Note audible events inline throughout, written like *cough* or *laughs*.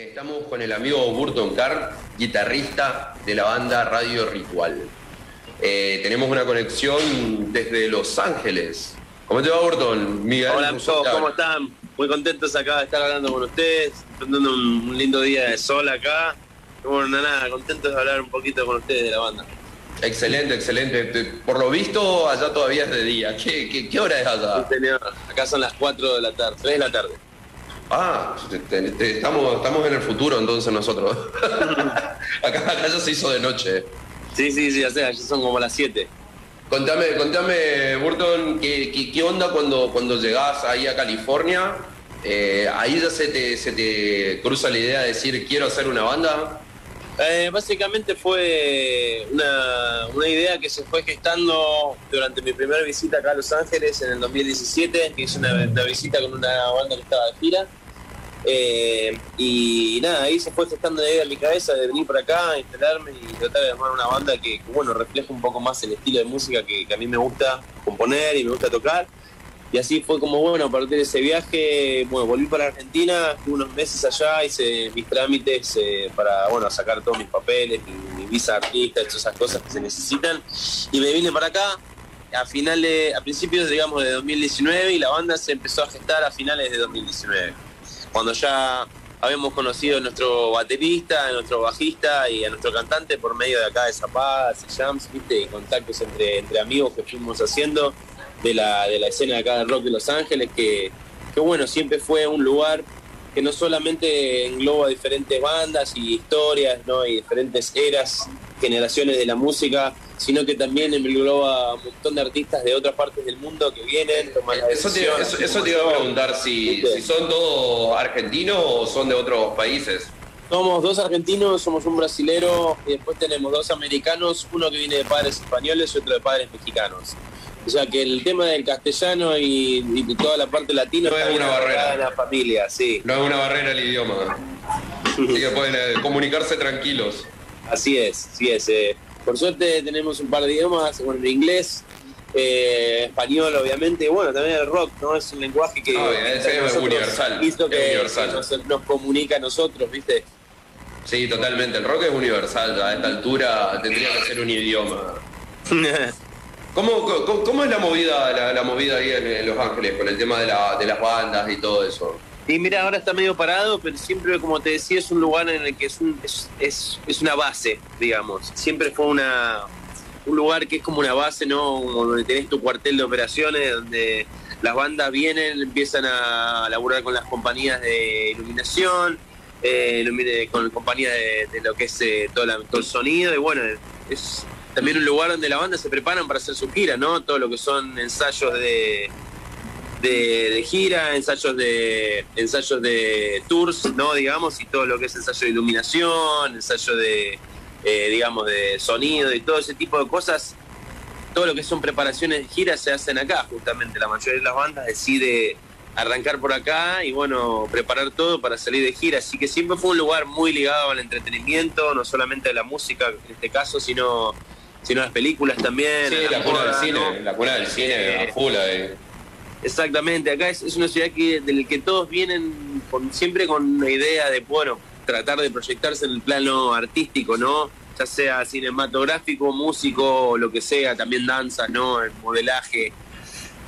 Estamos con el amigo Burton Carr, guitarrista de la banda Radio Ritual. Eh, tenemos una conexión desde Los Ángeles. ¿Cómo te va, Burton? Miguel Hola, ¿cómo están? Muy contentos acá de estar hablando con ustedes, teniendo un lindo día de sol acá. Bueno, nada, contentos de hablar un poquito con ustedes de la banda. Excelente, excelente. Por lo visto, allá todavía es de día. ¿Qué, qué, hora es allá? Acá son las 4 de la tarde, 3 de la tarde. Ah, estamos, estamos en el futuro entonces nosotros. *laughs* acá, ya se hizo de noche. Sí, sí, sí, o sea, ya son como las 7. Contame, contame, Burton, ¿qué, qué, onda cuando, cuando llegás ahí a California? Eh, ahí ya se te, se te cruza la idea de decir, quiero hacer una banda. Eh, básicamente fue una, idea que se fue gestando durante mi primera visita acá a Los Ángeles en el 2017, que hice una, visita con una banda que estaba de gira. Eh, y nada, ahí se fue gestando la idea en mi cabeza de venir por acá, instalarme y tratar de armar una banda que, bueno, refleja un poco más el estilo de música que a mí me gusta componer y me gusta tocar. Y así fue como, bueno, a partir de ese viaje, bueno, volví para Argentina, estuve unos meses allá, hice mis trámites eh, para, bueno, sacar todos mis papeles, mi, visa de artista, todas esas cosas que se necesitan. Y me vine para acá a finales, a principios, digamos, de 2019 y la banda se empezó a gestar a finales de 2019. Cuando ya habíamos conocido a nuestro baterista, a nuestro bajista y a nuestro cantante por medio de acá de Zapadas, Jams, viste, y contactos entre, entre amigos que fuimos haciendo de la, de la escena de acá del rock de Los Ángeles, que, que bueno, siempre fue un lugar que no solamente engloba diferentes bandas y historias, ¿no? y diferentes eras, generaciones de la música, sino que también engloba un montón de artistas de otras partes del mundo que vienen, toman eso, te, eso, te, iba a preguntar, si, si, son todos argentinos o son de otros países. Somos dos argentinos, somos un brasilero y después tenemos dos americanos, uno que viene de padres españoles y otro de padres mexicanos. O sea que el tema del castellano y, toda la parte latina no es una barrera en la familia, sí. No es una barrera el idioma. *laughs* Así que pueden eh, comunicarse tranquilos. Así es, así es. Eh. Por suerte tenemos un par de idiomas, bueno, el inglés, eh, español obviamente, y bueno, también el rock, ¿no? Es un lenguaje que, es universal. que Nos, comunica a nosotros, ¿viste? Sí, totalmente. El rock es universal, a esta altura tendría que ser un idioma. *laughs* ¿Cómo, cómo, es la movida, la, movida ahí en, Los Ángeles con el tema de, las bandas y todo eso? Y mira, ahora está medio parado, pero siempre, como te decía, es un lugar en el que es, un, es, es, una base, digamos. Siempre fue una, un lugar que es como una base, ¿no? Donde tenés tu cuartel de operaciones, donde las bandas vienen, empiezan a laburar con las compañías de iluminación, eh, con compañías de, de, lo que es eh, todo, todo el sonido, y bueno, es también un lugar donde la banda se preparan para hacer su gira, ¿no? Todo lo que son ensayos de, de, gira, ensayos de ensayos de tours, ¿no? Digamos, y todo lo que es ensayo de iluminación, ensayo de, eh, digamos, de sonido y todo ese tipo de cosas. Todo lo que son preparaciones de gira se hacen acá, justamente. La mayoría de las bandas decide arrancar por acá y bueno, preparar todo para salir de gira. Así que siempre fue un lugar muy ligado al entretenimiento, no solamente a la música en este caso, sino sino las películas también. Sí, la, cuna del cine, la cuna del cine, eh, a Exactamente, acá es, una ciudad que, del que todos vienen con, siempre con una idea de, bueno, tratar de proyectarse en el plano artístico, ¿no? Ya sea cinematográfico, músico, lo que sea, también danza, ¿no? El modelaje.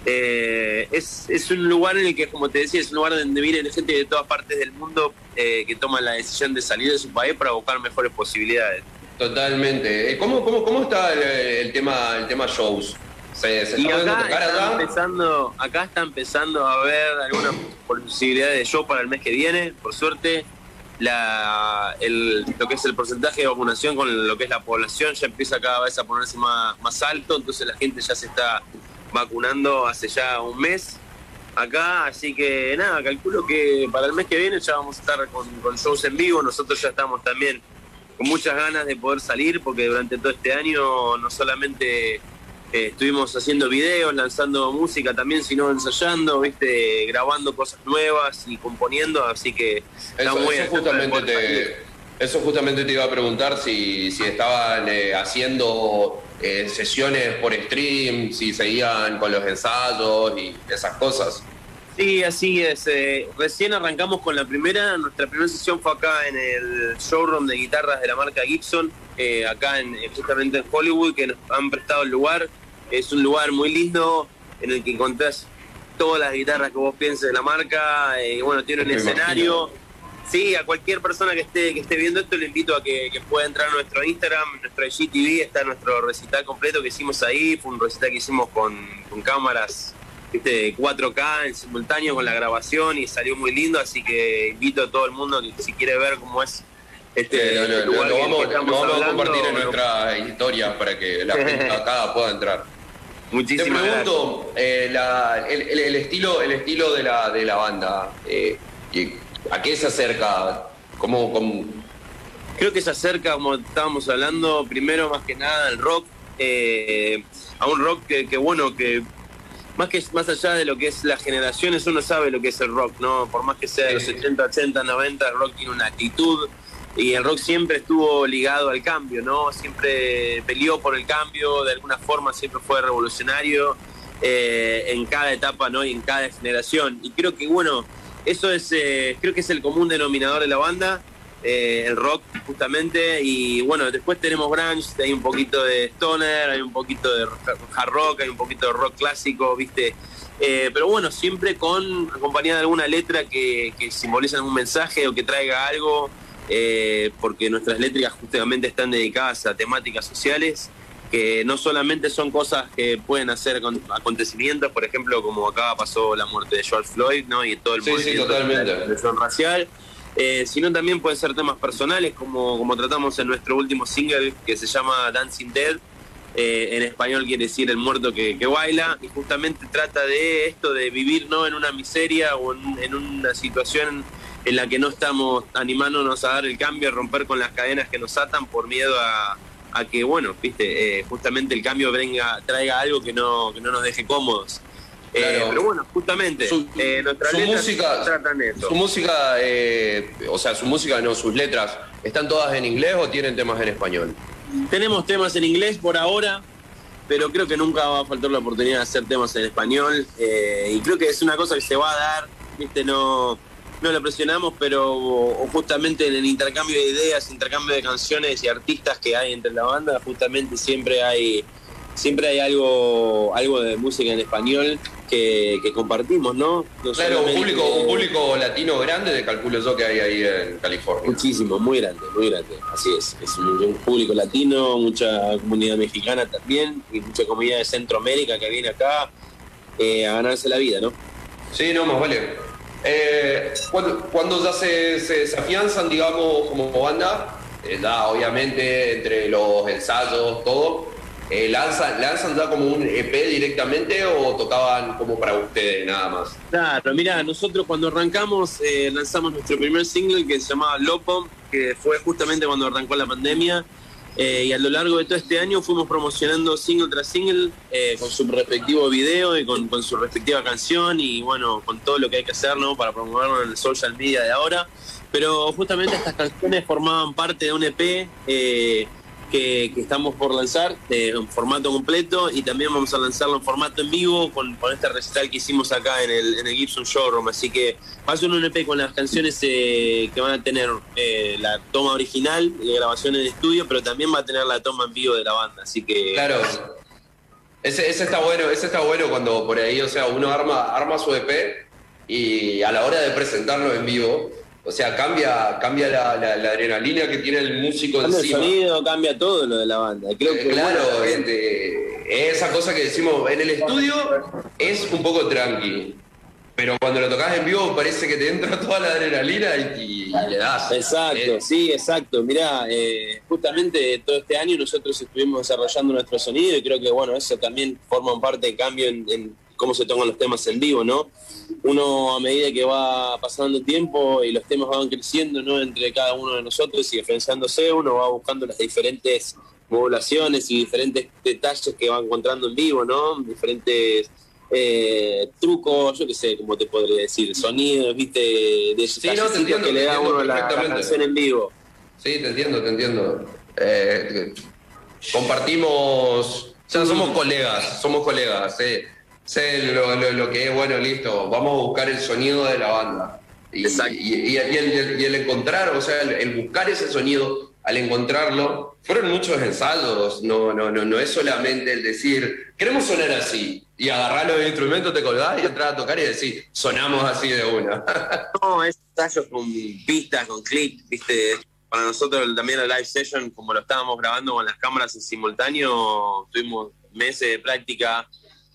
Eh, es, es, un lugar en el que, como te decía, es un lugar donde viene gente de todas partes del mundo eh, que toma la decisión de salir de su país para buscar mejores posibilidades. Totalmente. Eh, ¿Cómo, cómo, cómo está el, tema el tema shows? ¿Se, se está acá, está empezando, acá está empezando a haber alguna posibilidad de show para el mes que viene, por suerte. La, el, lo que es el porcentaje de vacunación con lo que es la población ya empieza cada vez a ponerse más, más alto, entonces la gente ya se está vacunando hace ya un mes acá, así que nada, calculo que para el mes que viene ya vamos a estar con, con shows en vivo, nosotros ya estamos también con muchas ganas de poder salir porque durante todo este año no solamente eh, estuvimos haciendo videos, lanzando música también, sino ensayando, viste, grabando cosas nuevas y componiendo, así que eso, justamente te, eso justamente te iba a preguntar si, si estaban eh, haciendo eh, sesiones por stream, si seguían con los ensayos y esas cosas. Sí, así es. Eh, recién arrancamos con la primera. Nuestra primera sesión fue acá en el showroom de guitarras de la marca Gibson, eh, acá en, justamente en Hollywood, que nos han prestado el lugar. Es un lugar muy lindo en el que encontrás todas las guitarras que vos pienses de la marca. y bueno, tiene un escenario. Sí, a cualquier persona que esté que esté viendo esto le invito a que, pueda entrar a nuestro Instagram, nuestro IGTV, está nuestro recital completo que hicimos ahí. Fue un recital que hicimos con, con cámaras ¿viste? 4K en simultáneo con la grabación y salió muy lindo, así que invito a todo el mundo que si quiere ver cómo es este, lo, vamos, a compartir en nuestra historia para que la gente *laughs* acá pueda entrar. Muchísimas Te pregunto, eh, el, estilo, el estilo de la, de la banda, eh, ¿a qué se acerca? ¿Cómo, Creo que se acerca, como estábamos hablando, primero más que nada al rock, eh, a un rock que, que bueno, que más que más allá de lo que es las generaciones, uno sabe lo que es el rock, ¿no? Por más que sea de los 70, 80, 90, el rock tiene una actitud y el rock siempre estuvo ligado al cambio, ¿no? Siempre peleó por el cambio, de alguna forma siempre fue revolucionario eh, en cada etapa, ¿no? Y en cada generación. Y creo que, bueno, eso es, eh, creo que es el común denominador de la banda. Eh, el rock justamente y bueno después tenemos grunge hay un poquito de stoner hay un poquito de hard rock hay un poquito de rock clásico viste eh, pero bueno siempre con acompañada de alguna letra que, que simboliza algún mensaje o que traiga algo eh, porque nuestras letras justamente están dedicadas a temáticas sociales que no solamente son cosas que pueden hacer acontecimientos, por ejemplo, como acá pasó la muerte de George Floyd, ¿no? Y todo el movimiento de racial, eh, sino también pueden ser temas personales, como, como tratamos en nuestro último single que se llama Dancing Dead. Eh, en español quiere decir el muerto que, baila, y justamente trata de esto, de vivir no en una miseria o en, una situación en la que no estamos animándonos a dar el cambio, a romper con las cadenas que nos atan por miedo a, que, bueno, viste, eh, justamente el cambio venga, traiga algo que no, que no nos deje cómodos. Eh, pero bueno, justamente, su, eh, música, Su música, eh, o sea, su música, no, sus letras, ¿están todas en inglés o tienen temas en español? Tenemos temas en inglés por ahora, pero creo que nunca va a faltar la oportunidad de hacer temas en español. y creo que es una cosa que se va a dar, viste, no, no lo presionamos, pero justamente en el intercambio de ideas, intercambio de canciones y artistas que hay entre la banda, justamente siempre hay siempre hay algo, algo de música en español que, compartimos, ¿no? claro, un público, un público latino grande, de calculo yo que hay ahí en California. Muchísimo, muy grande, muy grande, así es. Es un, público latino, mucha comunidad mexicana también, y mucha comunidad de Centroamérica que viene acá eh, a ganarse la vida, ¿no? Sí, no, más vale. Eh, cuando, ya se, se, afianzan, digamos, como banda, eh, obviamente entre los ensayos, todo, eh, ¿lanzan, ¿Lanzan ya como un EP directamente o tocaban como para ustedes nada más? Claro, mira, nosotros cuando arrancamos eh, lanzamos nuestro primer single que se llamaba Lopo, que fue justamente cuando arrancó la pandemia. Eh, y a lo largo de todo este año fuimos promocionando single tras single con su respectivo video y con, su respectiva canción y bueno, con todo lo que hay que hacer ¿no? para promoverlo en el social media de ahora. Pero justamente estas canciones formaban parte de un EP que, estamos por lanzar eh, en formato completo y también vamos a lanzarlo en formato en vivo con, este recital que hicimos acá en el, en el Gibson Showroom. Así que va a ser un EP con las canciones eh, que van a tener eh, la toma original de grabación en estudio, pero también va a tener la toma en vivo de la banda. Así que. Claro. Ese, ese está bueno, ese está bueno cuando por ahí, o sea, uno arma, arma su EP y a la hora de presentarlo en vivo, o sea, cambia, cambia la, adrenalina que tiene el músico cambia el sonido, cambia todo lo de la banda. Creo que claro, esa cosa que decimos en el estudio es un poco tranqui. Pero cuando lo tocas en vivo parece que te entra toda la adrenalina y, le das. Exacto, eh, sí, exacto. Mirá, eh, justamente todo este año nosotros estuvimos desarrollando nuestro sonido y creo que bueno, eso también forma parte de cambio en cómo se tocan los temas en vivo, ¿no? Uno a medida que va pasando el tiempo y los temas van creciendo, ¿no? Entre cada uno de nosotros y diferenciándose, uno va buscando las diferentes modulaciones y diferentes detalles que va encontrando en vivo, ¿no? Diferentes eh, trucos, yo qué sé, cómo te podría decir, sonidos, viste, de sí, no, te entiendo, que le da uno la, canción en vivo. Sí, te entiendo, te entiendo. Eh, compartimos, o sea, somos colegas, somos colegas, eh sé lo, que es, bueno, listo, vamos a buscar el sonido de la banda. Y, y, el, encontrar, o sea, el, buscar ese sonido, al encontrarlo, fueron muchos ensayos, no, no, no, no es solamente el decir, queremos sonar así, y agarrar los instrumentos, te colgás y entrar a tocar y decir, sonamos así de una. *laughs* no, es ensayo con pistas, con clic, viste, para nosotros también la live session, como lo estábamos grabando con las cámaras en simultáneo, tuvimos meses de práctica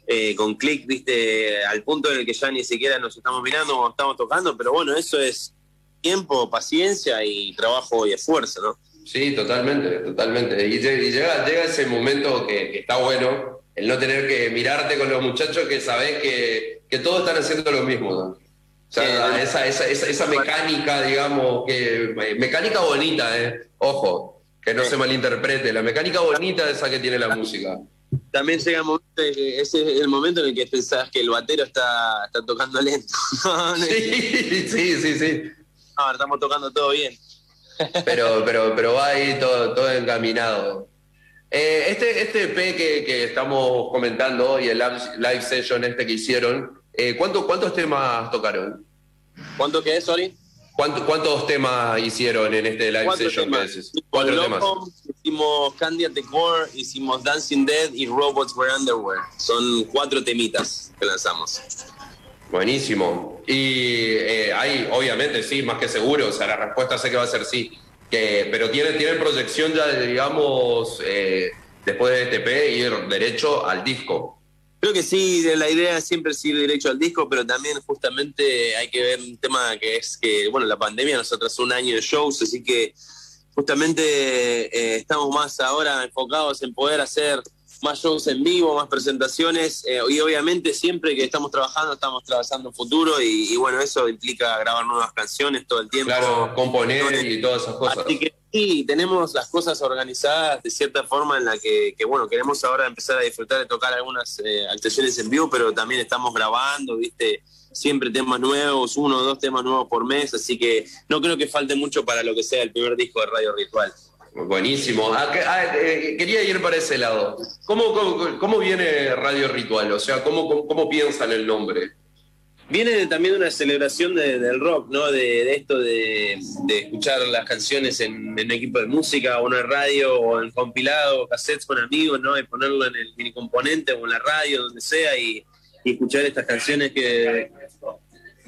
eh, con clic, viste, al punto en el que ya ni siquiera nos estamos mirando como estamos tocando, pero bueno, eso es tiempo, paciencia y trabajo y esfuerzo, ¿no? Sí, totalmente, totalmente. Y, llega, llega ese momento que, está bueno, el no tener que mirarte con los muchachos que sabés que, que todos están haciendo lo mismo, ¿no? O sea, esa, esa, esa, mecánica, digamos, que mecánica bonita, eh. ojo, que no se malinterprete, la mecánica bonita esa que tiene la música. También llega el momento, ese es el momento en el que pensás que el batero está, está tocando lento. *laughs* sí, sí, sí, sí. No, estamos tocando todo bien. pero, pero, pero va ahí todo, todo encaminado. Eh, este, este EP que, que, estamos comentando hoy, el live session este que hicieron, eh, ¿Cuántos temas tocaron? ¿Cuánto qué es, sorry? ¿Cuántos temas hicieron en este live session Cuatro temas. Hicimos Candy at the Core, hicimos Dancing Dead y Robots Wear Underwear. Son cuatro temitas que lanzamos. Buenísimo. Y eh, hay, obviamente, sí, más que seguro. O sea, la respuesta sé que va a ser sí. Que, pero tienen, tienen proyección ya, digamos, eh, después de este P, ir derecho al disco. Creo que sí, la idea es siempre ir derecho al disco, pero también justamente hay que ver un tema que es que, bueno, la pandemia nos atrasó un año de shows, así que justamente eh, estamos más ahora enfocados en poder hacer más shows en vivo, más presentaciones eh, y obviamente siempre que estamos trabajando estamos trabajando en futuro y, bueno, eso implica grabar nuevas canciones todo el tiempo. Claro, componer y todas esas cosas. Así que sí, tenemos las cosas organizadas de cierta forma en la que, bueno, queremos ahora empezar a disfrutar de tocar algunas eh, actuaciones en vivo, pero también estamos grabando, viste, siempre temas nuevos, uno o dos temas nuevos por mes, así que no creo que falte mucho para lo que sea el primer disco de Radio Ritual. Buenísimo. Ah, ah, eh, quería ir para ese lado. ¿Cómo, cómo, viene Radio Ritual? O sea, ¿cómo, cómo, piensan el nombre? Viene también de una celebración del rock, ¿no? De, esto de, escuchar las canciones en, un equipo de música o en radio o en compilado, cassettes con amigos, ¿no? Y ponerlo en el mini componente o en la radio, donde sea, y, escuchar estas canciones que,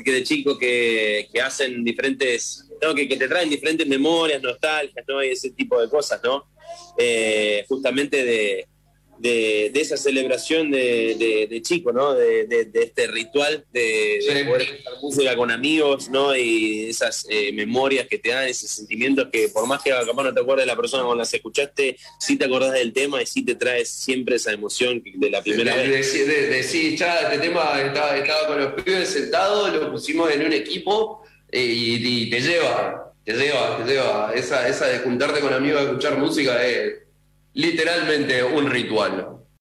que de chicos que, que hacen diferentes que, te traen diferentes memorias, nostalgias, ¿no? Y ese tipo de cosas, ¿no? Eh, justamente de, esa celebración de, de, chico, ¿no? De, este ritual de, poder escuchar música con amigos, ¿no? Y esas eh, memorias que te dan, esos sentimientos que por más que capaz no te acuerdes de la persona con la que escuchaste, sí te acordás del tema y sí te traes siempre esa emoción de la primera vez. De, sí, ya este tema estaba, estaba con los pibes sentados, lo pusimos en un equipo y, te lleva, te lleva, te lleva. Esa, esa de juntarte con amigos a escuchar música es literalmente un ritual.